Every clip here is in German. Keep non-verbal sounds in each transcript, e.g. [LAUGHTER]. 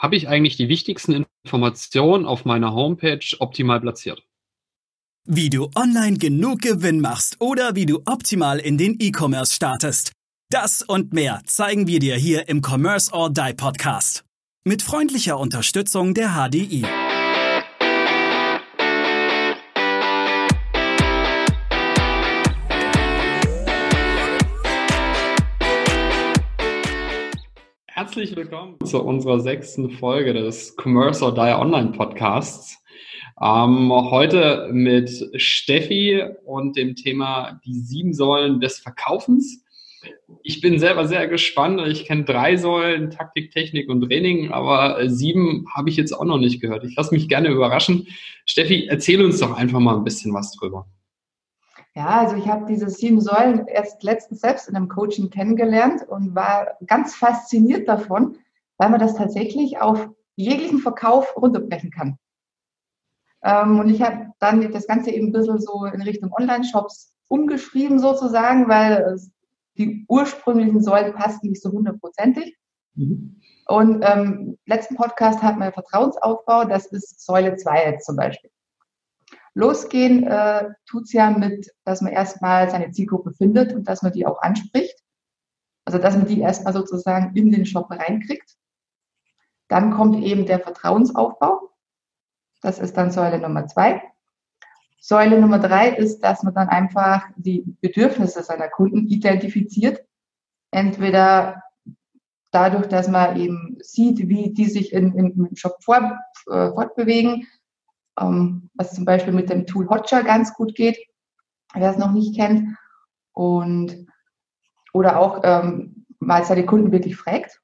habe ich eigentlich die wichtigsten Informationen auf meiner Homepage optimal platziert? Wie du online genug Gewinn machst oder wie du optimal in den E-Commerce startest. Das und mehr zeigen wir dir hier im Commerce or Die Podcast. Mit freundlicher Unterstützung der HDI. Herzlich willkommen zu unserer sechsten Folge des Commerce or Die Online Podcasts. Ähm, heute mit Steffi und dem Thema die sieben Säulen des Verkaufens. Ich bin selber sehr gespannt. Ich kenne drei Säulen, Taktik, Technik und Training, aber sieben habe ich jetzt auch noch nicht gehört. Ich lasse mich gerne überraschen. Steffi, erzähl uns doch einfach mal ein bisschen was drüber. Ja, also ich habe diese sieben Säulen erst letztens selbst in einem Coaching kennengelernt und war ganz fasziniert davon, weil man das tatsächlich auf jeglichen Verkauf runterbrechen kann. Ähm, und ich habe dann das Ganze eben ein bisschen so in Richtung Online-Shops umgeschrieben sozusagen, weil die ursprünglichen Säulen passten nicht so hundertprozentig. Mhm. Und ähm, letzten Podcast hatten wir Vertrauensaufbau, das ist Säule 2 jetzt zum Beispiel. Losgehen äh, tut es ja mit, dass man erstmal seine Zielgruppe findet und dass man die auch anspricht. Also dass man die erstmal sozusagen in den Shop reinkriegt. Dann kommt eben der Vertrauensaufbau. Das ist dann Säule Nummer zwei. Säule Nummer drei ist, dass man dann einfach die Bedürfnisse seiner Kunden identifiziert. Entweder dadurch, dass man eben sieht, wie die sich in, im Shop vor, äh, fortbewegen, was zum Beispiel mit dem Tool Hotjar ganz gut geht, wer es noch nicht kennt. Und, oder auch ähm, mal seine Kunden wirklich fragt.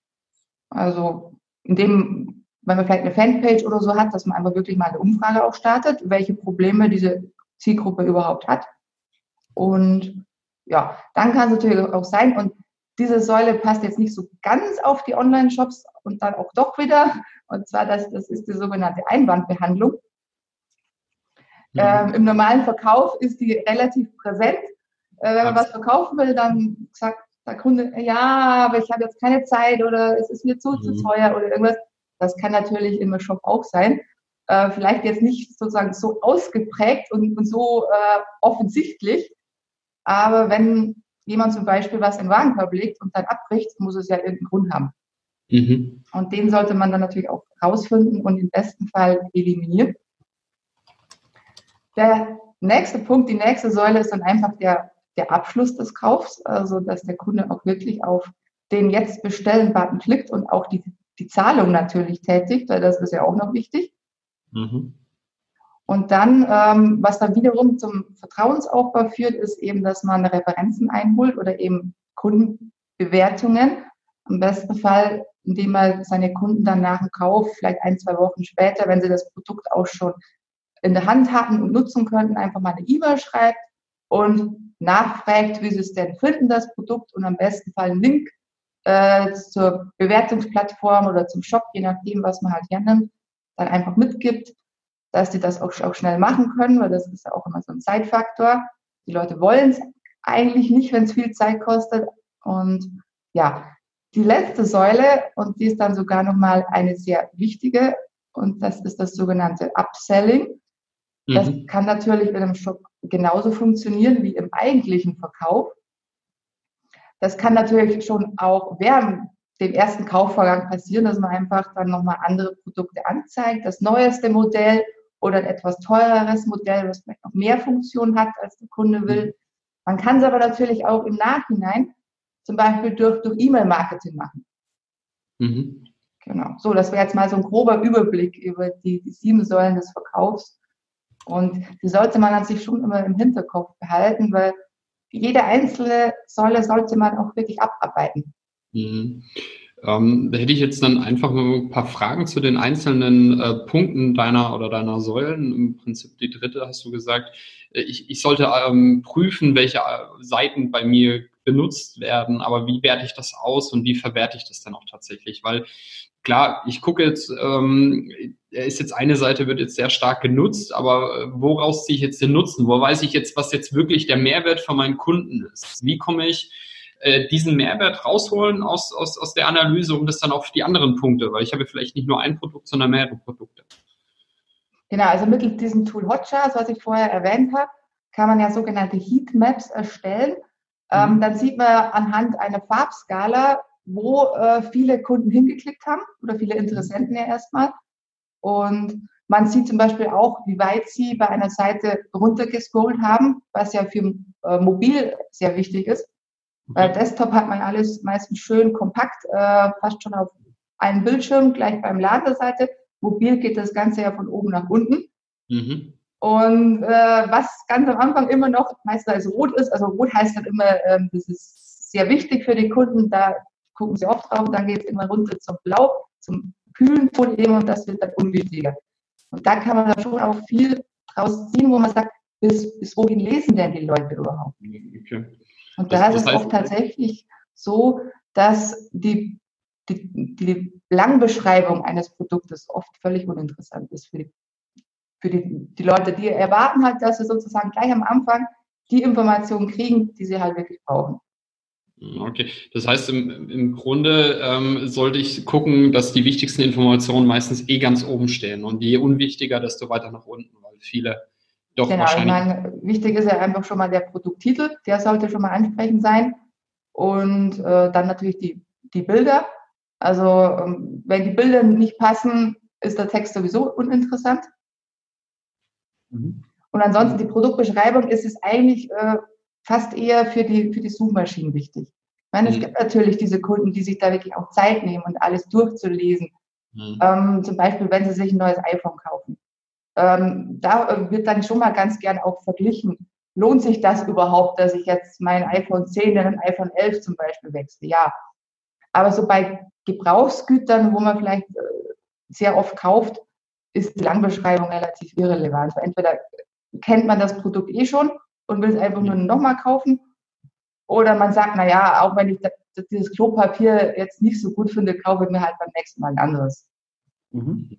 Also indem, wenn man vielleicht eine Fanpage oder so hat, dass man einfach wirklich mal eine Umfrage auch startet, welche Probleme diese Zielgruppe überhaupt hat. Und ja, dann kann es natürlich auch sein, und diese Säule passt jetzt nicht so ganz auf die Online-Shops und dann auch doch wieder. Und zwar, das, das ist die sogenannte Einwandbehandlung. Mhm. Ähm, Im normalen Verkauf ist die relativ präsent. Äh, wenn man was verkaufen will, dann sagt der Kunde, ja, aber ich habe jetzt keine Zeit oder es ist mir zu, mhm. zu teuer oder irgendwas. Das kann natürlich im Shop auch sein. Äh, vielleicht jetzt nicht sozusagen so ausgeprägt und, und so äh, offensichtlich. Aber wenn jemand zum Beispiel was in den Wagenkorb legt und dann abbricht, muss es ja irgendeinen Grund haben. Mhm. Und den sollte man dann natürlich auch rausfinden und im besten Fall eliminieren. Der nächste Punkt, die nächste Säule ist dann einfach der, der Abschluss des Kaufs, also dass der Kunde auch wirklich auf den jetzt bestellen-Button klickt und auch die, die Zahlung natürlich tätigt, weil das ist ja auch noch wichtig. Mhm. Und dann, ähm, was dann wiederum zum Vertrauensaufbau führt, ist eben, dass man Referenzen einholt oder eben Kundenbewertungen. Im besten Fall, indem man seine Kunden dann nach dem Kauf, vielleicht ein, zwei Wochen später, wenn sie das Produkt auch schon in der Hand hatten und nutzen könnten, einfach mal eine E-Mail schreibt und nachfragt, wie sie es denn finden, das Produkt und am besten Fall einen Link äh, zur Bewertungsplattform oder zum Shop, je nachdem, was man halt hernimmt, dann einfach mitgibt, dass die das auch, auch schnell machen können, weil das ist ja auch immer so ein Zeitfaktor. Die Leute wollen es eigentlich nicht, wenn es viel Zeit kostet. Und ja, die letzte Säule, und die ist dann sogar nochmal eine sehr wichtige, und das ist das sogenannte Upselling. Das mhm. kann natürlich in einem Shop genauso funktionieren wie im eigentlichen Verkauf. Das kann natürlich schon auch während dem ersten Kaufvorgang passieren, dass man einfach dann nochmal andere Produkte anzeigt, das neueste Modell oder ein etwas teureres Modell, was vielleicht noch mehr Funktionen hat, als der Kunde will. Mhm. Man kann es aber natürlich auch im Nachhinein zum Beispiel durch, durch E-Mail-Marketing machen. Mhm. Genau. So, das wäre jetzt mal so ein grober Überblick über die, die sieben Säulen des Verkaufs. Und die sollte man an sich schon immer im Hinterkopf behalten, weil jede einzelne Säule sollte man auch wirklich abarbeiten. Mhm. Ähm, da hätte ich jetzt dann einfach ein paar Fragen zu den einzelnen äh, Punkten deiner oder deiner Säulen. Im Prinzip die dritte hast du gesagt, äh, ich, ich sollte ähm, prüfen, welche äh, Seiten bei mir benutzt werden, aber wie werte ich das aus und wie verwerte ich das dann auch tatsächlich? Weil klar, ich gucke jetzt, ähm, ist jetzt eine Seite, wird jetzt sehr stark genutzt, aber äh, woraus ziehe ich jetzt den Nutzen? Wo weiß ich jetzt, was jetzt wirklich der Mehrwert für meinen Kunden ist? Wie komme ich äh, diesen Mehrwert rausholen aus, aus, aus der Analyse, um das dann auf die anderen Punkte, weil ich habe vielleicht nicht nur ein Produkt, sondern mehrere Produkte. Genau, also mittels diesem Tool Hotchars, was ich vorher erwähnt habe, kann man ja sogenannte Heatmaps erstellen. Ähm, mhm. dann sieht man anhand einer Farbskala, wo äh, viele Kunden hingeklickt haben oder viele Interessenten ja erstmal. Und man sieht zum Beispiel auch, wie weit sie bei einer Seite runtergescrollt haben, was ja für äh, mobil sehr wichtig ist. Bei Desktop hat man alles meistens schön kompakt, äh, fast schon auf einem Bildschirm, gleich beim Laden der Seite. Mobil geht das Ganze ja von oben nach unten. Mhm. Und äh, was ganz am Anfang immer noch meistens als rot ist, also rot heißt dann immer, ähm, das ist sehr wichtig für die Kunden, da gucken sie oft drauf, dann geht es immer runter zum Blau, zum kühlen eben und das wird dann unwichtiger. Und da kann man dann schon auch viel draus ziehen, wo man sagt, bis, bis wohin lesen denn die Leute überhaupt? Okay. Und da ist es oft tatsächlich so, dass die, die, die Langbeschreibung eines Produktes oft völlig uninteressant ist für die, für die, die Leute. Die erwarten halt, dass sie sozusagen gleich am Anfang die Informationen kriegen, die sie halt wirklich brauchen. Okay, das heißt im, im Grunde ähm, sollte ich gucken, dass die wichtigsten Informationen meistens eh ganz oben stehen und je unwichtiger, desto weiter nach unten, weil viele doch genau, wahrscheinlich. Ich meine, wichtig ist ja einfach schon mal der Produkttitel, der sollte schon mal ansprechend sein und äh, dann natürlich die, die Bilder. Also ähm, wenn die Bilder nicht passen, ist der Text sowieso uninteressant. Mhm. Und ansonsten die Produktbeschreibung ist es eigentlich äh, fast eher für die, für die Suchmaschinen wichtig. Ich meine, mhm. es gibt natürlich diese Kunden, die sich da wirklich auch Zeit nehmen und alles durchzulesen. Mhm. Ähm, zum Beispiel, wenn sie sich ein neues iPhone kaufen. Ähm, da wird dann schon mal ganz gern auch verglichen. Lohnt sich das überhaupt, dass ich jetzt mein iPhone 10 in ein iPhone 11 zum Beispiel wechsle? Ja. Aber so bei Gebrauchsgütern, wo man vielleicht äh, sehr oft kauft, ist die Langbeschreibung relativ irrelevant. Entweder kennt man das Produkt eh schon und will es einfach nur nochmal kaufen. Oder man sagt, na ja, auch wenn ich das, dieses Klopapier jetzt nicht so gut finde, kaufe ich mir halt beim nächsten Mal ein anderes. Mhm.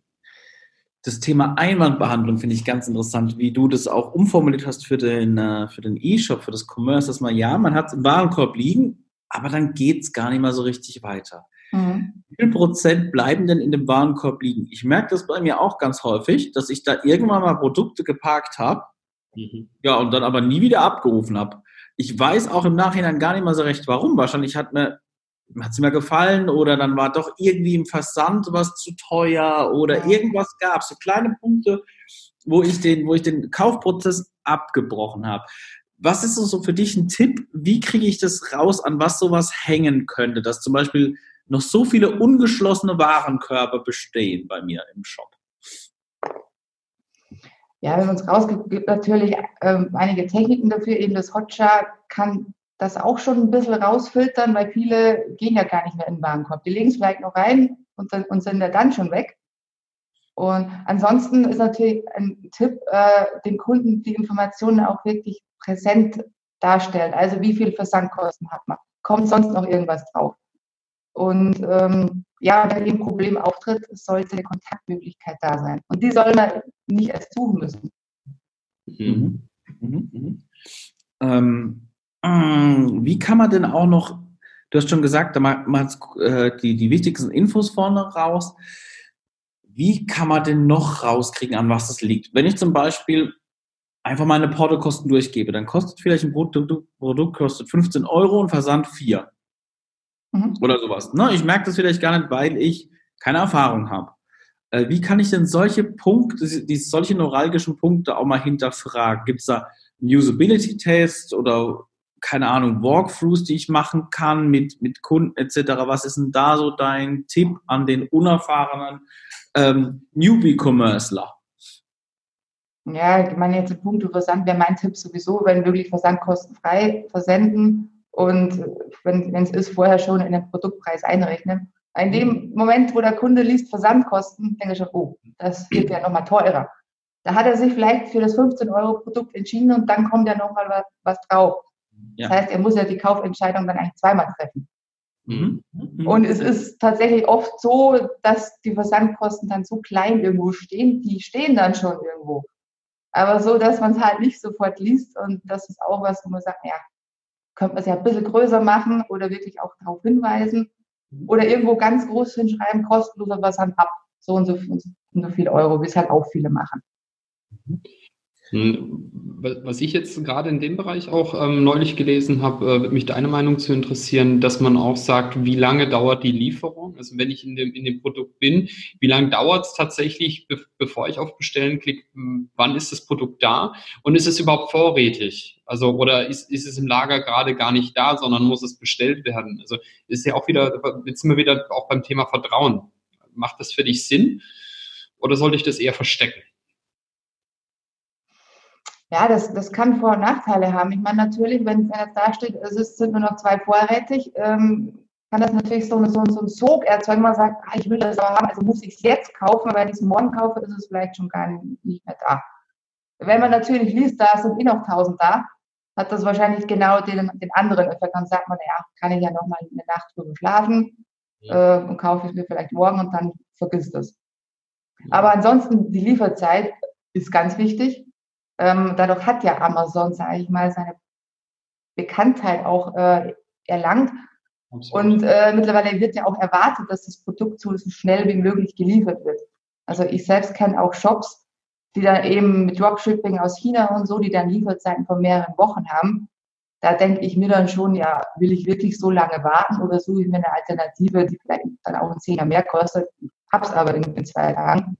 Das Thema Einwandbehandlung finde ich ganz interessant, wie du das auch umformuliert hast für den, äh, für den E-Shop, für das Commerce, dass man, ja, man hat es im Warenkorb liegen, aber dann geht es gar nicht mehr so richtig weiter. Mhm. Wie viel Prozent bleiben denn in dem Warenkorb liegen? Ich merke das bei mir auch ganz häufig, dass ich da irgendwann mal Produkte geparkt habe Mhm. Ja, und dann aber nie wieder abgerufen habe. Ich weiß auch im Nachhinein gar nicht mal so recht, warum. Wahrscheinlich hat mir hat es mir gefallen oder dann war doch irgendwie im Versand was zu teuer oder irgendwas gab so kleine Punkte, wo ich den, wo ich den Kaufprozess abgebrochen habe. Was ist so für dich ein Tipp? Wie kriege ich das raus, an was sowas hängen könnte, dass zum Beispiel noch so viele ungeschlossene Warenkörbe bestehen bei mir im Shop? Ja, man es rausgibt, gibt natürlich ähm, einige Techniken dafür. Eben das Hotjar kann das auch schon ein bisschen rausfiltern, weil viele gehen ja gar nicht mehr in den Warenkorb. Die legen es vielleicht noch rein und, dann, und sind ja dann schon weg. Und ansonsten ist natürlich ein Tipp, äh, den Kunden die Informationen auch wirklich präsent darstellen. Also wie viel Versandkosten hat man? Kommt sonst noch irgendwas drauf? Und ähm, ja, wenn ein Problem auftritt, sollte eine Kontaktmöglichkeit da sein. Und die soll man nicht erst suchen müssen. Mhm. Mhm. Mhm. Ähm, äh, wie kann man denn auch noch, du hast schon gesagt, da macht äh, die, die wichtigsten Infos vorne raus. Wie kann man denn noch rauskriegen, an was das liegt? Wenn ich zum Beispiel einfach meine Portokosten durchgebe, dann kostet vielleicht ein Produkt, Produkt kostet 15 Euro und Versand 4. Mhm. Oder sowas. Ne? Ich merke das vielleicht gar nicht, weil ich keine Erfahrung habe. Äh, wie kann ich denn solche Punkte, die, solche neuralgischen Punkte auch mal hinterfragen? Gibt es da Usability-Tests oder keine Ahnung, Walkthroughs, die ich machen kann mit, mit Kunden etc. Was ist denn da so dein Tipp an den unerfahrenen ähm, Newbie-Commercer? Ja, ich meine jetzt im Punkt Versand wäre mein Tipp sowieso, wenn wirklich versandkostenfrei versenden und wenn es ist, vorher schon in den Produktpreis einrechnen. In dem Moment, wo der Kunde liest Versandkosten, denke ich schon, oh, das wird ja nochmal teurer. Da hat er sich vielleicht für das 15-Euro-Produkt entschieden und dann kommt ja nochmal was, was drauf. Ja. Das heißt, er muss ja die Kaufentscheidung dann eigentlich zweimal treffen. Mhm. Mhm. Und es ist tatsächlich oft so, dass die Versandkosten dann so klein irgendwo stehen, die stehen dann schon irgendwo. Aber so, dass man es halt nicht sofort liest und das ist auch was, wo man sagt, ja, könnte man es ja ein bisschen größer machen oder wirklich auch darauf hinweisen oder irgendwo ganz groß hinschreiben, kostenlos aber was ab, so und so, so, so viel Euro, wie es halt auch viele machen. Hm, was ich jetzt gerade in dem Bereich auch ähm, neulich gelesen habe, äh, würde mich deine Meinung zu interessieren, dass man auch sagt, wie lange dauert die Lieferung? Also wenn ich in dem, in dem Produkt bin, wie lange dauert es tatsächlich, be bevor ich auf Bestellen klicke, hm, wann ist das Produkt da und ist es überhaupt vorrätig? Also oder ist, ist es im Lager gerade gar nicht da, sondern muss es bestellt werden? Also ist ja auch wieder, jetzt sind wir wieder auch beim Thema Vertrauen. Macht das für dich Sinn oder sollte ich das eher verstecken? Ja, das, das kann Vor- und Nachteile haben. Ich meine, natürlich, wenn, wenn jetzt da steht, es ist, sind nur noch zwei vorrätig, ähm, kann das natürlich so, so, so ein Sog erzeugen. Man sagt, ah, ich will das aber haben, also muss ich es jetzt kaufen, weil wenn ich es morgen kaufe, ist es vielleicht schon gar nicht mehr da. Wenn man natürlich liest, da sind eh noch tausend da, hat das wahrscheinlich genau den, den anderen Effekt. Dann sagt man, ja, kann ich ja noch mal eine Nacht drüber schlafen ja. äh, und kaufe es mir vielleicht morgen und dann vergisst es. Aber ansonsten, die Lieferzeit ist ganz wichtig. Ähm, dadurch hat ja Amazon, sage ich mal, seine Bekanntheit auch äh, erlangt. Absolut. Und äh, mittlerweile wird ja auch erwartet, dass das Produkt so schnell wie möglich geliefert wird. Also ich selbst kenne auch Shops, die dann eben mit Dropshipping aus China und so, die dann Lieferzeiten von mehreren Wochen haben. Da denke ich mir dann schon, ja, will ich wirklich so lange warten oder suche ich mir eine Alternative, die vielleicht dann auch ein Zehner mehr kostet, hab's aber in, in zwei Tagen.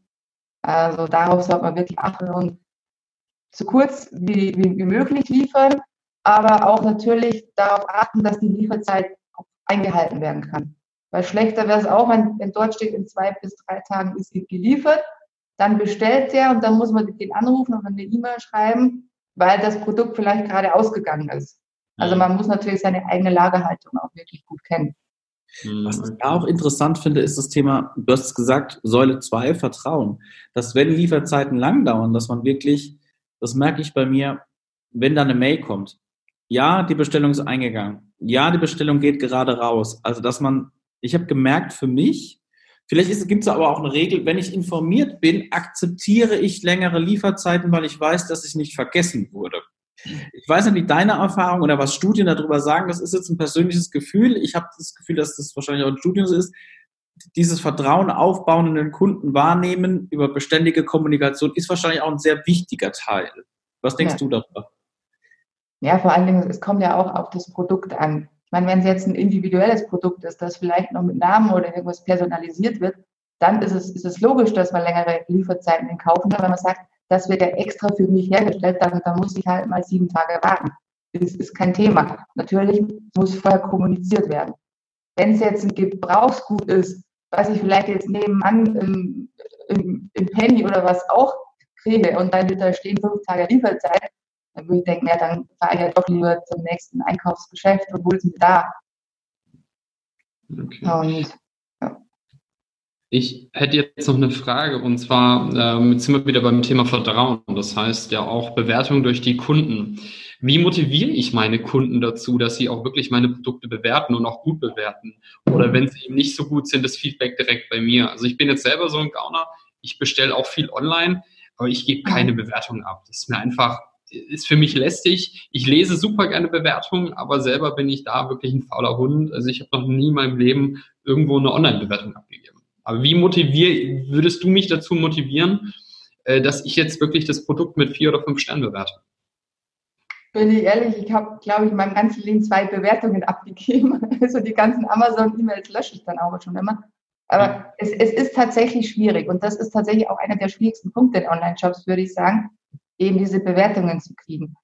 Also darauf sollte man wirklich achten und so kurz wie, wie, wie möglich liefern, aber auch natürlich darauf achten, dass die Lieferzeit auch eingehalten werden kann. Weil schlechter wäre es auch, wenn, wenn dort steht, in zwei bis drei Tagen ist sie geliefert, dann bestellt der und dann muss man den anrufen oder eine E-Mail schreiben, weil das Produkt vielleicht gerade ausgegangen ist. Also mhm. man muss natürlich seine eigene Lagerhaltung auch wirklich gut kennen. Mhm. Was ich auch interessant finde, ist das Thema, du hast es gesagt, Säule 2, Vertrauen. Dass wenn Lieferzeiten lang dauern, dass man wirklich das merke ich bei mir, wenn da eine Mail kommt. Ja, die Bestellung ist eingegangen. Ja, die Bestellung geht gerade raus. Also, dass man, ich habe gemerkt für mich, vielleicht gibt es aber auch eine Regel, wenn ich informiert bin, akzeptiere ich längere Lieferzeiten, weil ich weiß, dass ich nicht vergessen wurde. Ich weiß nicht, wie deine Erfahrung oder was Studien darüber sagen, das ist jetzt ein persönliches Gefühl. Ich habe das Gefühl, dass das wahrscheinlich auch ein Studium so ist dieses Vertrauen aufbauen und den Kunden wahrnehmen über beständige Kommunikation ist wahrscheinlich auch ein sehr wichtiger Teil. Was denkst ja. du darüber? Ja, vor allen Dingen, es kommt ja auch auf das Produkt an. Ich meine, wenn es jetzt ein individuelles Produkt ist, das vielleicht noch mit Namen oder irgendwas personalisiert wird, dann ist es, ist es logisch, dass man längere Lieferzeiten in Kauf nimmt. Wenn man sagt, das wird ja extra für mich hergestellt, dann, dann muss ich halt mal sieben Tage warten. Das ist kein Thema. Natürlich muss vorher kommuniziert werden. Wenn es jetzt ein Gebrauchsgut ist, was ich vielleicht jetzt nebenan im, im, im Penny oder was auch kriege und dann wird da stehen fünf Tage Lieferzeit, dann würde ich denken, ja, dann fahre ich ja doch lieber zum nächsten Einkaufsgeschäft und hole es mir da. Okay. Und. Ich hätte jetzt noch eine Frage und zwar ähm, jetzt sind wir wieder beim Thema Vertrauen. Das heißt ja auch Bewertung durch die Kunden. Wie motiviere ich meine Kunden dazu, dass sie auch wirklich meine Produkte bewerten und auch gut bewerten? Oder wenn sie eben nicht so gut sind, das Feedback direkt bei mir. Also ich bin jetzt selber so ein Gauner, ich bestelle auch viel online, aber ich gebe keine mhm. Bewertung ab. Das ist mir einfach, ist für mich lästig. Ich lese super gerne Bewertungen, aber selber bin ich da wirklich ein fauler Hund. Also ich habe noch nie in meinem Leben irgendwo eine Online-Bewertung abgegeben. Aber wie motivier, würdest du mich dazu motivieren, äh, dass ich jetzt wirklich das Produkt mit vier oder fünf Sternen bewerte? bin ich ehrlich, ich habe, glaube ich, mein ganzes Leben zwei Bewertungen [LAUGHS] abgegeben. Also die ganzen Amazon-E-Mails lösche ich dann auch schon immer. Aber mhm. es, es ist tatsächlich schwierig und das ist tatsächlich auch einer der schwierigsten Punkte in Online-Shops, würde ich sagen, eben diese Bewertungen zu kriegen.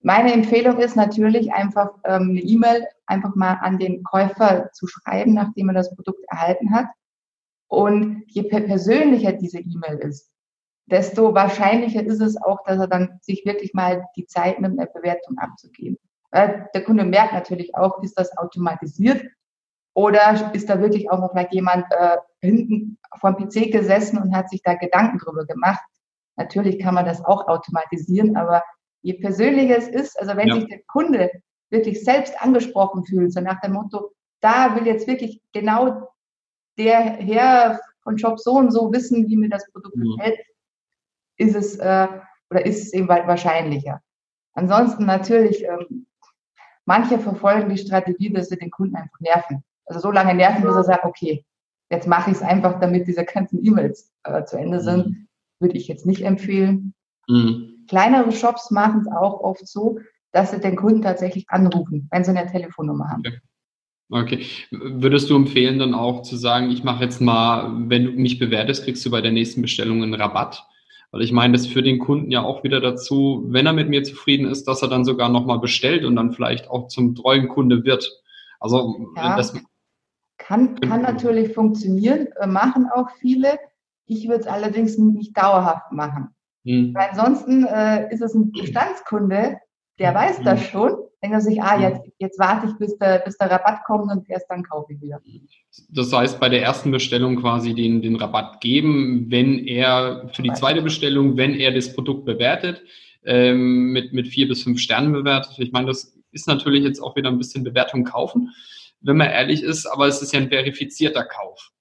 Meine Empfehlung ist natürlich einfach ähm, eine E-Mail einfach mal an den Käufer zu schreiben, nachdem er das Produkt erhalten hat. Und je persönlicher diese E-Mail ist, desto wahrscheinlicher ist es auch, dass er dann sich wirklich mal die Zeit nimmt, eine Bewertung abzugeben. Der Kunde merkt natürlich auch, ist das automatisiert oder ist da wirklich auch noch vielleicht jemand äh, hinten vom PC gesessen und hat sich da Gedanken drüber gemacht. Natürlich kann man das auch automatisieren, aber je persönlicher es ist, also wenn ja. sich der Kunde wirklich selbst angesprochen fühlt, so nach dem Motto, da will jetzt wirklich genau der Herr von Shop so und so wissen, wie mir das Produkt mhm. gefällt, ist es äh, oder ist es eben wahrscheinlicher. Ansonsten natürlich, ähm, Manche verfolgen die Strategie, dass sie den Kunden einfach nerven. Also so lange nerven, bis er sagt, okay, jetzt mache ich es einfach, damit diese ganzen E-Mails äh, zu Ende sind. Mhm. Würde ich jetzt nicht empfehlen. Mhm. Kleinere Shops machen es auch oft so, dass sie den Kunden tatsächlich anrufen, wenn sie eine Telefonnummer haben. Okay. Okay. Würdest du empfehlen, dann auch zu sagen, ich mache jetzt mal, wenn du mich bewertest, kriegst du bei der nächsten Bestellung einen Rabatt? Weil ich meine, das führt den Kunden ja auch wieder dazu, wenn er mit mir zufrieden ist, dass er dann sogar nochmal bestellt und dann vielleicht auch zum treuen Kunde wird. Also ja, das kann, kann natürlich funktionieren, äh, machen auch viele. Ich würde es allerdings nicht dauerhaft machen. Hm. Weil ansonsten äh, ist es ein [CLEARS THROAT] Bestandskunde, der weiß das hm. schon denkt er sich, ah, jetzt, jetzt warte ich, bis der, bis der Rabatt kommt und erst dann kaufe ich wieder. Das heißt, bei der ersten Bestellung quasi den, den Rabatt geben, wenn er für die zweite Bestellung, wenn er das Produkt bewertet, ähm, mit, mit vier bis fünf Sternen bewertet. Ich meine, das ist natürlich jetzt auch wieder ein bisschen Bewertung kaufen, wenn man ehrlich ist, aber es ist ja ein verifizierter Kauf.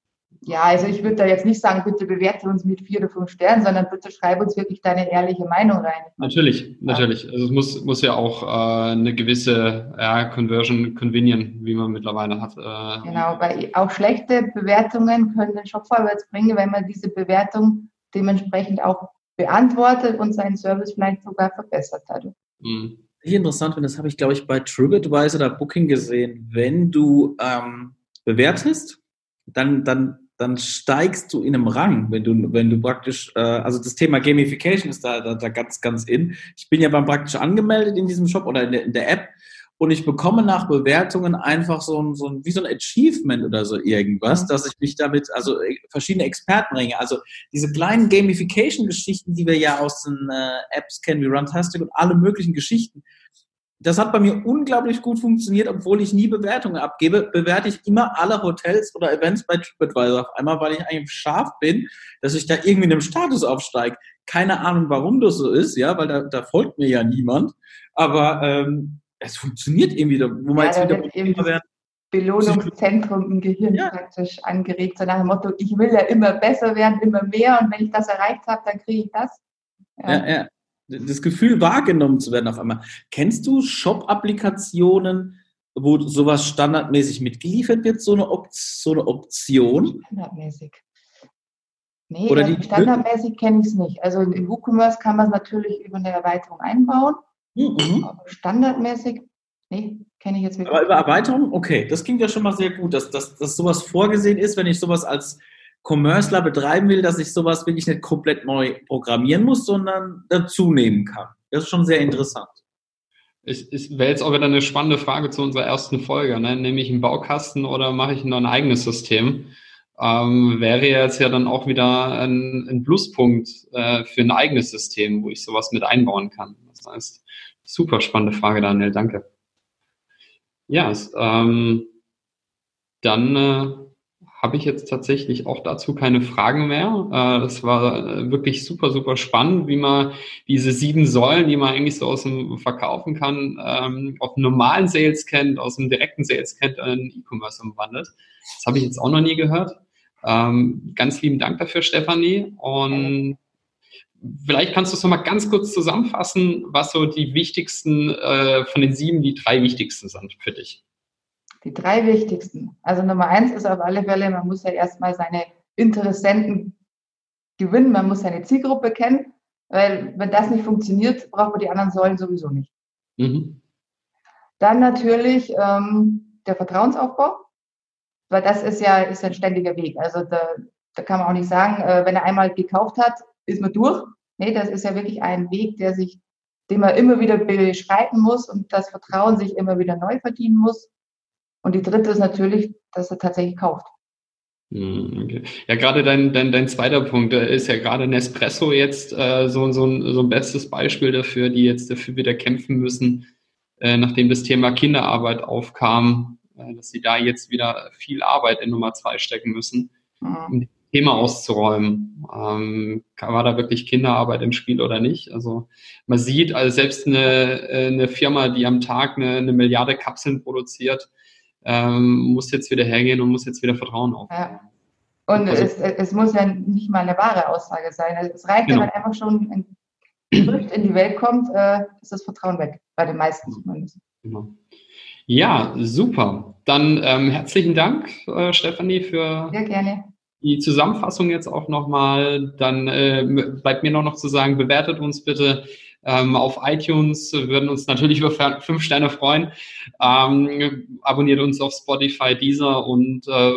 Ja, also ich würde da jetzt nicht sagen, bitte bewerte uns mit vier oder fünf Sternen, sondern bitte schreibe uns wirklich deine ehrliche Meinung rein. Natürlich, natürlich. Also es muss, muss ja auch äh, eine gewisse ja, Conversion convenient, wie man mittlerweile hat. Äh, genau, weil auch schlechte Bewertungen können den Shop vorwärts bringen, wenn man diese Bewertung dementsprechend auch beantwortet und seinen Service vielleicht sogar verbessert hat. Mhm. Hier interessant, und das habe ich, glaube ich, bei TripAdvisor oder Booking gesehen, wenn du ähm, bewertest, dann, dann dann steigst du in einem Rang, wenn du, wenn du praktisch, äh, also das Thema Gamification ist da, da, da ganz, ganz in. Ich bin ja beim praktisch angemeldet in diesem Shop oder in der, in der App und ich bekomme nach Bewertungen einfach so ein, so ein, wie so ein Achievement oder so irgendwas, mhm. dass ich mich damit, also äh, verschiedene Experten bringe. Also diese kleinen Gamification-Geschichten, die wir ja aus den äh, Apps kennen, wie Runtastic und alle möglichen Geschichten, das hat bei mir unglaublich gut funktioniert, obwohl ich nie Bewertungen abgebe, bewerte ich immer alle Hotels oder Events bei TripAdvisor auf einmal, weil ich eigentlich scharf bin, dass ich da irgendwie in einem Status aufsteige. Keine Ahnung, warum das so ist, ja, weil da, da folgt mir ja niemand. Aber ähm, es funktioniert irgendwie, wo man ja, jetzt wieder werden. Belohnungszentrum im Gehirn ja. praktisch angeregt, so nach dem Motto, ich will ja immer besser werden, immer mehr und wenn ich das erreicht habe, dann kriege ich das. Ja. ja, ja das Gefühl wahrgenommen zu werden auf einmal. Kennst du Shop-Applikationen, wo sowas standardmäßig mitgeliefert wird, so eine, Op so eine Option? Standardmäßig. Nee, Oder die standardmäßig kenne ich es nicht. Also in WooCommerce kann man es natürlich über eine Erweiterung einbauen. Mhm. Aber standardmäßig, nee, kenne ich jetzt wirklich. Aber über Erweiterung? Okay, das klingt ja schon mal sehr gut, dass, dass, dass sowas vorgesehen ist, wenn ich sowas als Commercer betreiben will, dass ich sowas wirklich nicht komplett neu programmieren muss, sondern dazu nehmen kann. Das ist schon sehr interessant. Ich, ich wäre jetzt auch wieder eine spannende Frage zu unserer ersten Folge. Ne? Nehme ich einen Baukasten oder mache ich noch ein eigenes System? Ähm, wäre jetzt ja dann auch wieder ein, ein Pluspunkt äh, für ein eigenes System, wo ich sowas mit einbauen kann. Das heißt, super spannende Frage, Daniel, danke. Ja, es, ähm, dann äh, habe ich jetzt tatsächlich auch dazu keine Fragen mehr. Äh, das war äh, wirklich super, super spannend, wie man diese sieben Säulen, die man eigentlich so aus dem Verkaufen kann, ähm, auf normalen Sales kennt, aus dem direkten Sales kennt, in E-Commerce umwandelt. Das habe ich jetzt auch noch nie gehört. Ähm, ganz lieben Dank dafür, Stefanie. Und vielleicht kannst du es nochmal ganz kurz zusammenfassen, was so die wichtigsten äh, von den sieben, die drei wichtigsten sind für dich. Die drei wichtigsten. Also Nummer eins ist auf alle Fälle, man muss ja erstmal seine Interessenten gewinnen, man muss seine Zielgruppe kennen, weil wenn das nicht funktioniert, braucht man die anderen Säulen sowieso nicht. Mhm. Dann natürlich ähm, der Vertrauensaufbau, weil das ist ja ist ein ständiger Weg. Also da, da kann man auch nicht sagen, äh, wenn er einmal gekauft hat, ist man durch. Nee, das ist ja wirklich ein Weg, der sich, den man immer wieder beschreiten muss und das Vertrauen sich immer wieder neu verdienen muss. Und die dritte ist natürlich, dass er tatsächlich kauft. Hm, okay. Ja, gerade dein, dein, dein zweiter Punkt ist ja gerade Nespresso jetzt äh, so, so, ein, so ein bestes Beispiel dafür, die jetzt dafür wieder kämpfen müssen, äh, nachdem das Thema Kinderarbeit aufkam, äh, dass sie da jetzt wieder viel Arbeit in Nummer zwei stecken müssen, mhm. um das Thema auszuräumen. Ähm, war da wirklich Kinderarbeit im Spiel oder nicht? Also man sieht, also selbst eine, äh, eine Firma, die am Tag eine, eine Milliarde Kapseln produziert, ähm, muss jetzt wieder hergehen und muss jetzt wieder Vertrauen aufbauen. Ja. Und also, es, es, muss ja nicht mal eine wahre Aussage sein. Also es reicht, genau. wenn einfach schon ein in die Welt kommt, äh, ist das Vertrauen weg, bei den meisten zumindest. Genau. Ja, super. Dann ähm, herzlichen Dank, äh, Stefanie, für Sehr gerne. die Zusammenfassung jetzt auch nochmal. Dann äh, bleibt mir noch, noch zu sagen, bewertet uns bitte ähm, auf iTunes, würden uns natürlich über fünf Sterne freuen. Ähm, abonniert uns auf Spotify, Deezer und äh,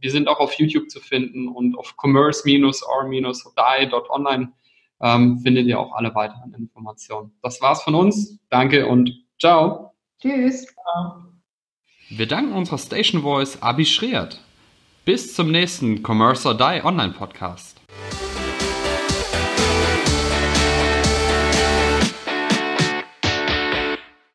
wir sind auch auf YouTube zu finden und auf commerce-or-die.online ähm, findet ihr auch alle weiteren Informationen. Das war's von uns. Danke und ciao. Tschüss. Wir danken unserer Station Voice Abi Schreert. Bis zum nächsten Commerce or Die Online Podcast.